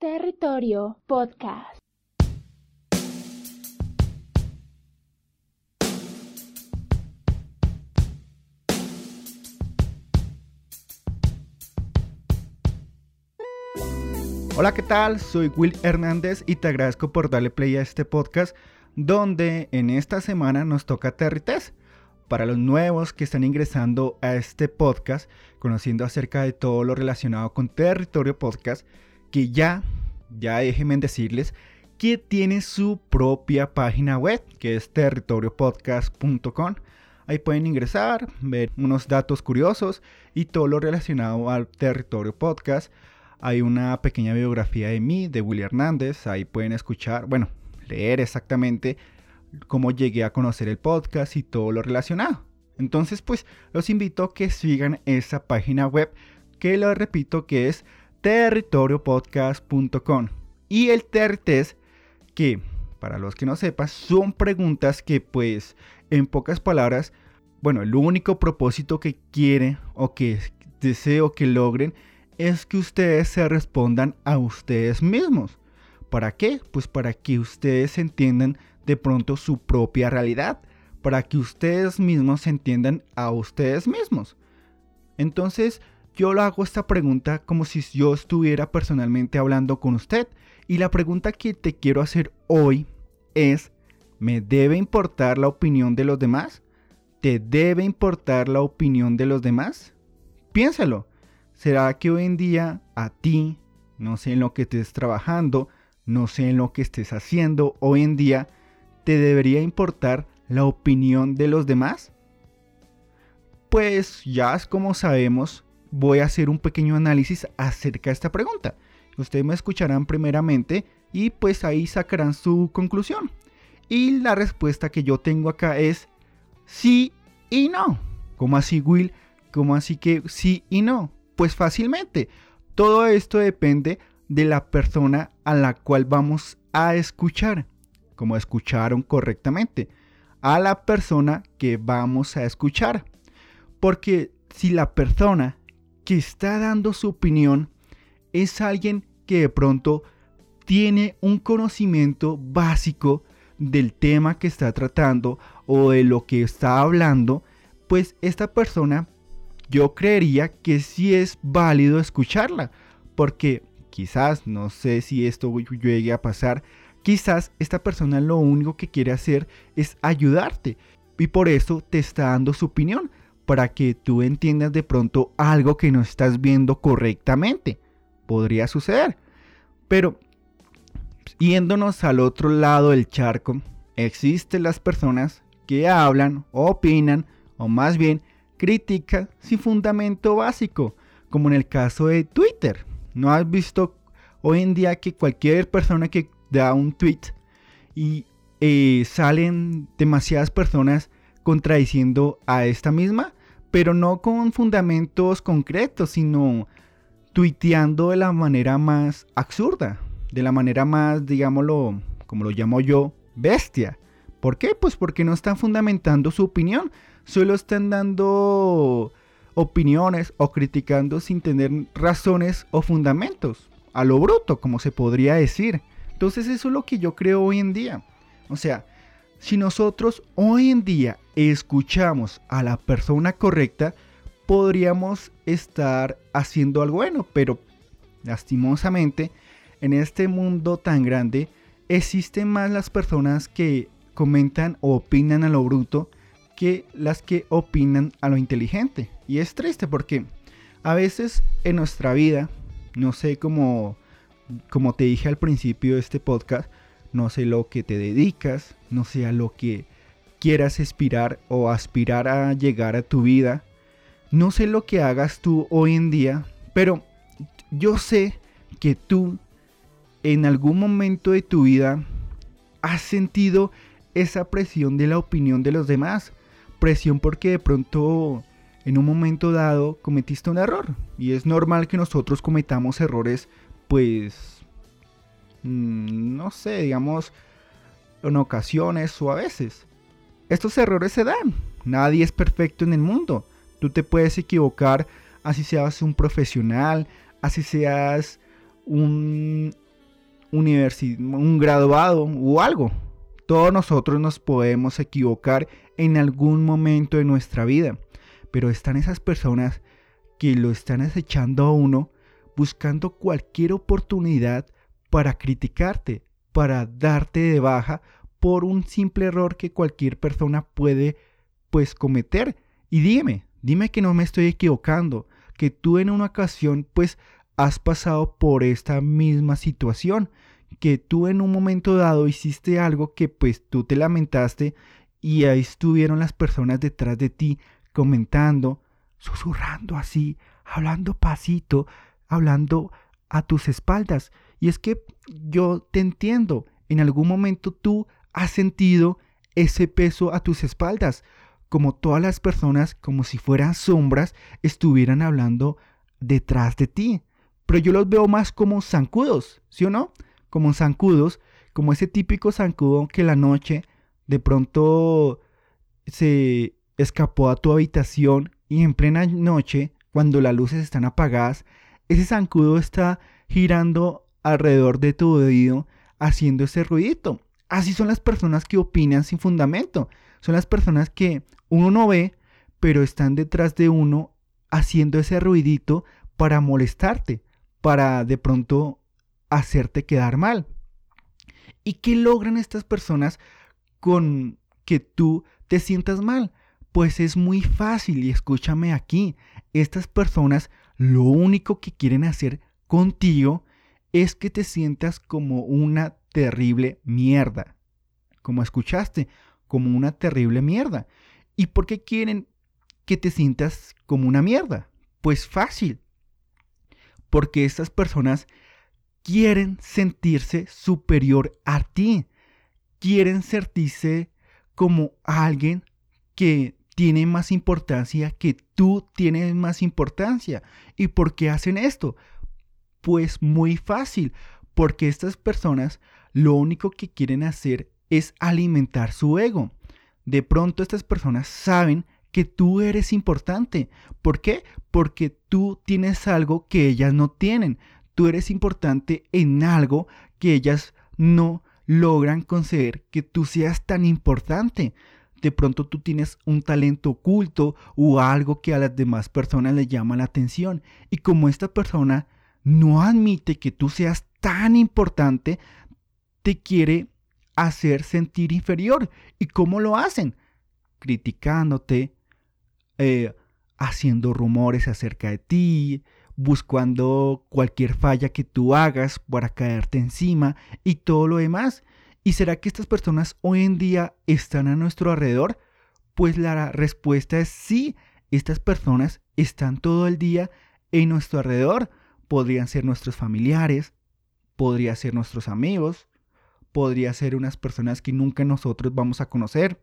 Territorio Podcast. Hola, ¿qué tal? Soy Will Hernández y te agradezco por darle play a este podcast donde en esta semana nos toca Territes. Para los nuevos que están ingresando a este podcast, conociendo acerca de todo lo relacionado con Territorio Podcast, que ya, ya déjenme decirles que tiene su propia página web, que es territoriopodcast.com. Ahí pueden ingresar, ver unos datos curiosos y todo lo relacionado al Territorio Podcast hay una pequeña biografía de mí, de Willy Hernández. Ahí pueden escuchar, bueno, leer exactamente cómo llegué a conocer el podcast y todo lo relacionado. Entonces, pues los invito a que sigan esa página web que lo repito que es territoriopodcast.com. Y el TERTES, que para los que no sepan, son preguntas que pues en pocas palabras, bueno, el único propósito que quiere o que deseo que logren es que ustedes se respondan a ustedes mismos. ¿Para qué? Pues para que ustedes entiendan de pronto su propia realidad, para que ustedes mismos se entiendan a ustedes mismos. Entonces, yo lo hago esta pregunta como si yo estuviera personalmente hablando con usted. Y la pregunta que te quiero hacer hoy es, ¿me debe importar la opinión de los demás? ¿Te debe importar la opinión de los demás? Piénsalo. ¿Será que hoy en día a ti, no sé en lo que estés trabajando, no sé en lo que estés haciendo hoy en día, te debería importar la opinión de los demás? Pues ya como sabemos, voy a hacer un pequeño análisis acerca de esta pregunta. Ustedes me escucharán primeramente y pues ahí sacarán su conclusión. Y la respuesta que yo tengo acá es sí y no. ¿Cómo así, Will? ¿Cómo así que sí y no? Pues fácilmente. Todo esto depende de la persona a la cual vamos a escuchar. Como escucharon correctamente. A la persona que vamos a escuchar. Porque si la persona que está dando su opinión es alguien que de pronto tiene un conocimiento básico del tema que está tratando o de lo que está hablando, pues esta persona yo creería que sí es válido escucharla, porque quizás, no sé si esto llegue a pasar, quizás esta persona lo único que quiere hacer es ayudarte y por eso te está dando su opinión, para que tú entiendas de pronto algo que no estás viendo correctamente. Podría suceder. Pero yéndonos al otro lado del charco, existen las personas que hablan, opinan, o más bien crítica sin fundamento básico, como en el caso de Twitter. ¿No has visto hoy en día que cualquier persona que da un tweet y eh, salen demasiadas personas contradiciendo a esta misma, pero no con fundamentos concretos, sino tuiteando de la manera más absurda, de la manera más, digámoslo, como lo llamo yo, bestia. ¿Por qué? Pues porque no están fundamentando su opinión, solo están dando opiniones o criticando sin tener razones o fundamentos, a lo bruto, como se podría decir. Entonces eso es lo que yo creo hoy en día. O sea, si nosotros hoy en día escuchamos a la persona correcta, podríamos estar haciendo algo bueno, pero lastimosamente en este mundo tan grande existen más las personas que comentan o opinan a lo bruto que las que opinan a lo inteligente. Y es triste porque a veces en nuestra vida, no sé cómo, como te dije al principio de este podcast, no sé lo que te dedicas, no sé a lo que quieras aspirar o aspirar a llegar a tu vida. No sé lo que hagas tú hoy en día, pero yo sé que tú en algún momento de tu vida has sentido esa presión de la opinión de los demás presión porque de pronto en un momento dado cometiste un error. Y es normal que nosotros cometamos errores, pues, mm, no sé, digamos, en ocasiones o a veces. Estos errores se dan. Nadie es perfecto en el mundo. Tú te puedes equivocar así seas un profesional, así seas un un graduado o algo. Todos nosotros nos podemos equivocar en algún momento de nuestra vida, pero están esas personas que lo están acechando a uno buscando cualquier oportunidad para criticarte, para darte de baja por un simple error que cualquier persona puede pues cometer. Y dime, dime que no me estoy equivocando, que tú en una ocasión pues has pasado por esta misma situación, que tú en un momento dado hiciste algo que pues tú te lamentaste y ahí estuvieron las personas detrás de ti comentando, susurrando así, hablando pasito, hablando a tus espaldas. Y es que yo te entiendo, en algún momento tú has sentido ese peso a tus espaldas, como todas las personas, como si fueran sombras, estuvieran hablando detrás de ti. Pero yo los veo más como zancudos, ¿sí o no? Como zancudos, como ese típico zancudo que la noche de pronto se escapó a tu habitación y en plena noche, cuando las luces están apagadas, ese zancudo está girando alrededor de tu oído haciendo ese ruidito. Así son las personas que opinan sin fundamento. Son las personas que uno no ve, pero están detrás de uno haciendo ese ruidito para molestarte, para de pronto hacerte quedar mal. ¿Y qué logran estas personas con que tú te sientas mal? Pues es muy fácil y escúchame aquí, estas personas lo único que quieren hacer contigo es que te sientas como una terrible mierda. Como escuchaste, como una terrible mierda. ¿Y por qué quieren que te sientas como una mierda? Pues fácil. Porque estas personas quieren sentirse superior a ti. Quieren sentirse como alguien que tiene más importancia que tú tienes más importancia. ¿Y por qué hacen esto? Pues muy fácil, porque estas personas lo único que quieren hacer es alimentar su ego. De pronto estas personas saben que tú eres importante. ¿Por qué? Porque tú tienes algo que ellas no tienen. Tú eres importante en algo que ellas no logran conceder que tú seas tan importante. De pronto tú tienes un talento oculto o algo que a las demás personas les llama la atención. Y como esta persona no admite que tú seas tan importante, te quiere hacer sentir inferior. ¿Y cómo lo hacen? Criticándote, eh, haciendo rumores acerca de ti, buscando cualquier falla que tú hagas para caerte encima y todo lo demás. ¿Y será que estas personas hoy en día están a nuestro alrededor? Pues la respuesta es sí, estas personas están todo el día en nuestro alrededor. Podrían ser nuestros familiares, podrían ser nuestros amigos, podría ser unas personas que nunca nosotros vamos a conocer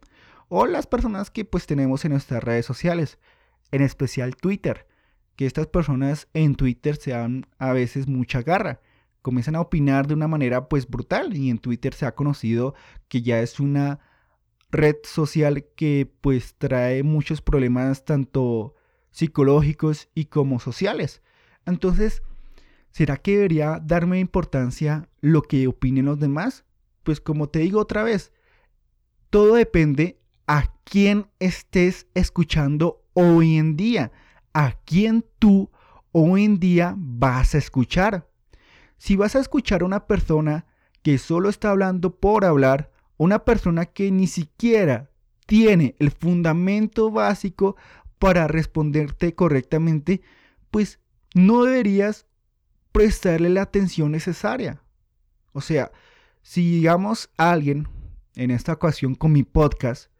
o las personas que pues tenemos en nuestras redes sociales, en especial Twitter, que estas personas en Twitter se dan a veces mucha garra, comienzan a opinar de una manera pues brutal y en Twitter se ha conocido que ya es una red social que pues trae muchos problemas tanto psicológicos y como sociales. Entonces, ¿será que debería darme importancia lo que opinen los demás? Pues como te digo otra vez, todo depende a quién estés escuchando hoy en día, a quién tú hoy en día vas a escuchar. Si vas a escuchar a una persona que solo está hablando por hablar, una persona que ni siquiera tiene el fundamento básico para responderte correctamente, pues no deberías prestarle la atención necesaria. O sea, si digamos alguien, en esta ocasión con mi podcast,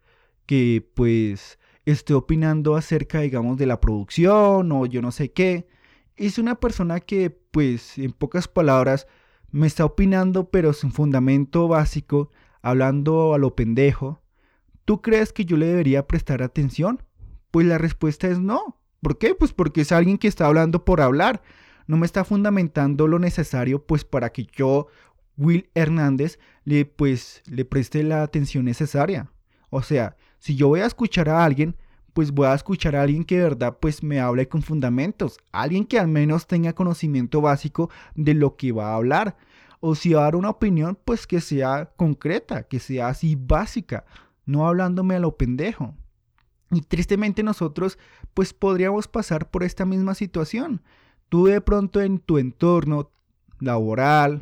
que pues esté opinando acerca, digamos, de la producción o yo no sé qué, es una persona que pues en pocas palabras me está opinando pero sin fundamento básico, hablando a lo pendejo, ¿tú crees que yo le debería prestar atención? Pues la respuesta es no. ¿Por qué? Pues porque es alguien que está hablando por hablar. No me está fundamentando lo necesario pues para que yo Will Hernández le pues le preste la atención necesaria. O sea, si yo voy a escuchar a alguien, pues voy a escuchar a alguien que de verdad pues me hable con fundamentos, alguien que al menos tenga conocimiento básico de lo que va a hablar. O si va a dar una opinión, pues que sea concreta, que sea así básica, no hablándome a lo pendejo. Y tristemente nosotros pues podríamos pasar por esta misma situación. Tú de pronto en tu entorno laboral,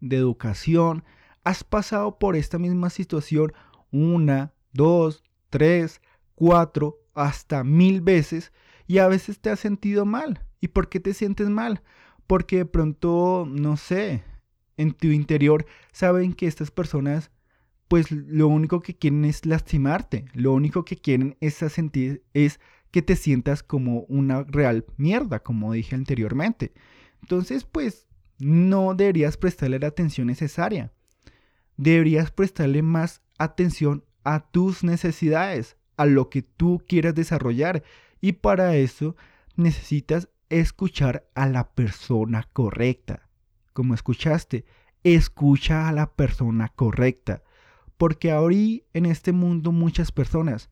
de educación, has pasado por esta misma situación una, dos, tres, cuatro, hasta mil veces y a veces te has sentido mal. ¿Y por qué te sientes mal? Porque de pronto, no sé, en tu interior saben que estas personas pues lo único que quieren es lastimarte, lo único que quieren es sentir es que te sientas como una real mierda, como dije anteriormente. Entonces, pues no deberías prestarle la atención necesaria. Deberías prestarle más atención a tus necesidades, a lo que tú quieras desarrollar. Y para eso necesitas escuchar a la persona correcta. Como escuchaste, escucha a la persona correcta. Porque ahora en este mundo muchas personas,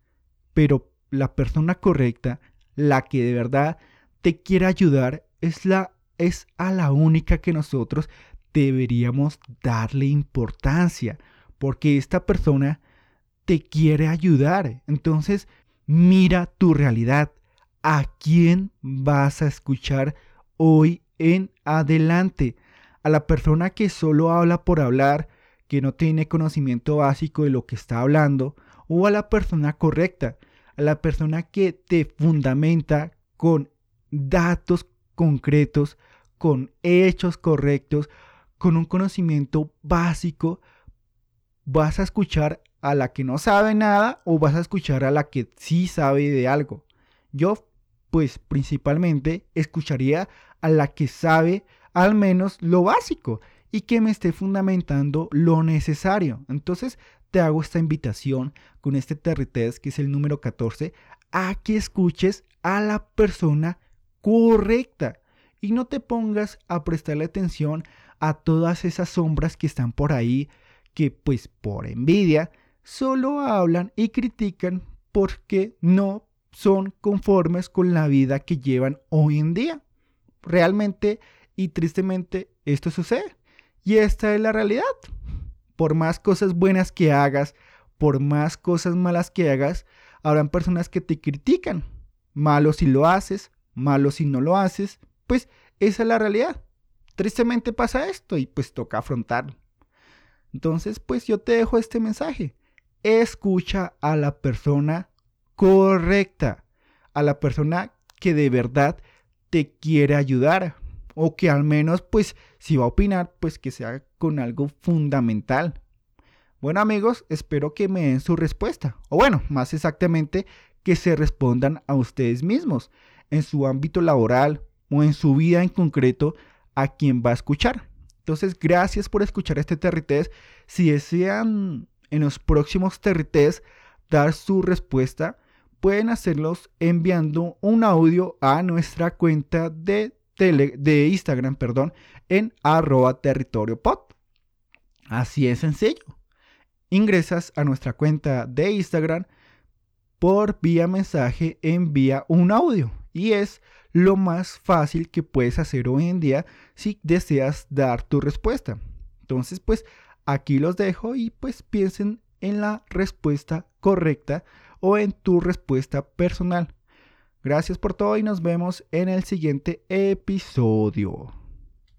pero la persona correcta, la que de verdad te quiere ayudar, es, la, es a la única que nosotros deberíamos darle importancia. Porque esta persona te quiere ayudar. Entonces, mira tu realidad. ¿A quién vas a escuchar hoy en adelante? A la persona que solo habla por hablar, que no tiene conocimiento básico de lo que está hablando, o a la persona correcta, a la persona que te fundamenta con datos concretos, con hechos correctos, con un conocimiento básico, vas a escuchar a la que no sabe nada o vas a escuchar a la que sí sabe de algo. Yo, pues principalmente, escucharía a la que sabe al menos lo básico y que me esté fundamentando lo necesario. Entonces te hago esta invitación con este Territest, que es el número 14, a que escuches a la persona correcta y no te pongas a prestarle atención a todas esas sombras que están por ahí, que pues por envidia solo hablan y critican porque no son conformes con la vida que llevan hoy en día. Realmente y tristemente esto sucede. Y esta es la realidad. Por más cosas buenas que hagas, por más cosas malas que hagas, habrán personas que te critican. Malo si lo haces, malo si no lo haces. Pues esa es la realidad. Tristemente pasa esto y pues toca afrontarlo. Entonces, pues yo te dejo este mensaje. Escucha a la persona correcta, a la persona que de verdad te quiere ayudar o que al menos pues si va a opinar pues que sea con algo fundamental. Bueno amigos, espero que me den su respuesta o bueno, más exactamente que se respondan a ustedes mismos en su ámbito laboral o en su vida en concreto a quien va a escuchar. Entonces, gracias por escuchar este Territés. Si desean en los próximos Territés dar su respuesta, pueden hacerlos enviando un audio a nuestra cuenta de de Instagram, perdón, en arroba territorio Así es sencillo. Ingresas a nuestra cuenta de Instagram por vía mensaje, envía un audio y es lo más fácil que puedes hacer hoy en día si deseas dar tu respuesta. Entonces, pues aquí los dejo y pues piensen en la respuesta correcta o en tu respuesta personal. Gracias por todo y nos vemos en el siguiente episodio.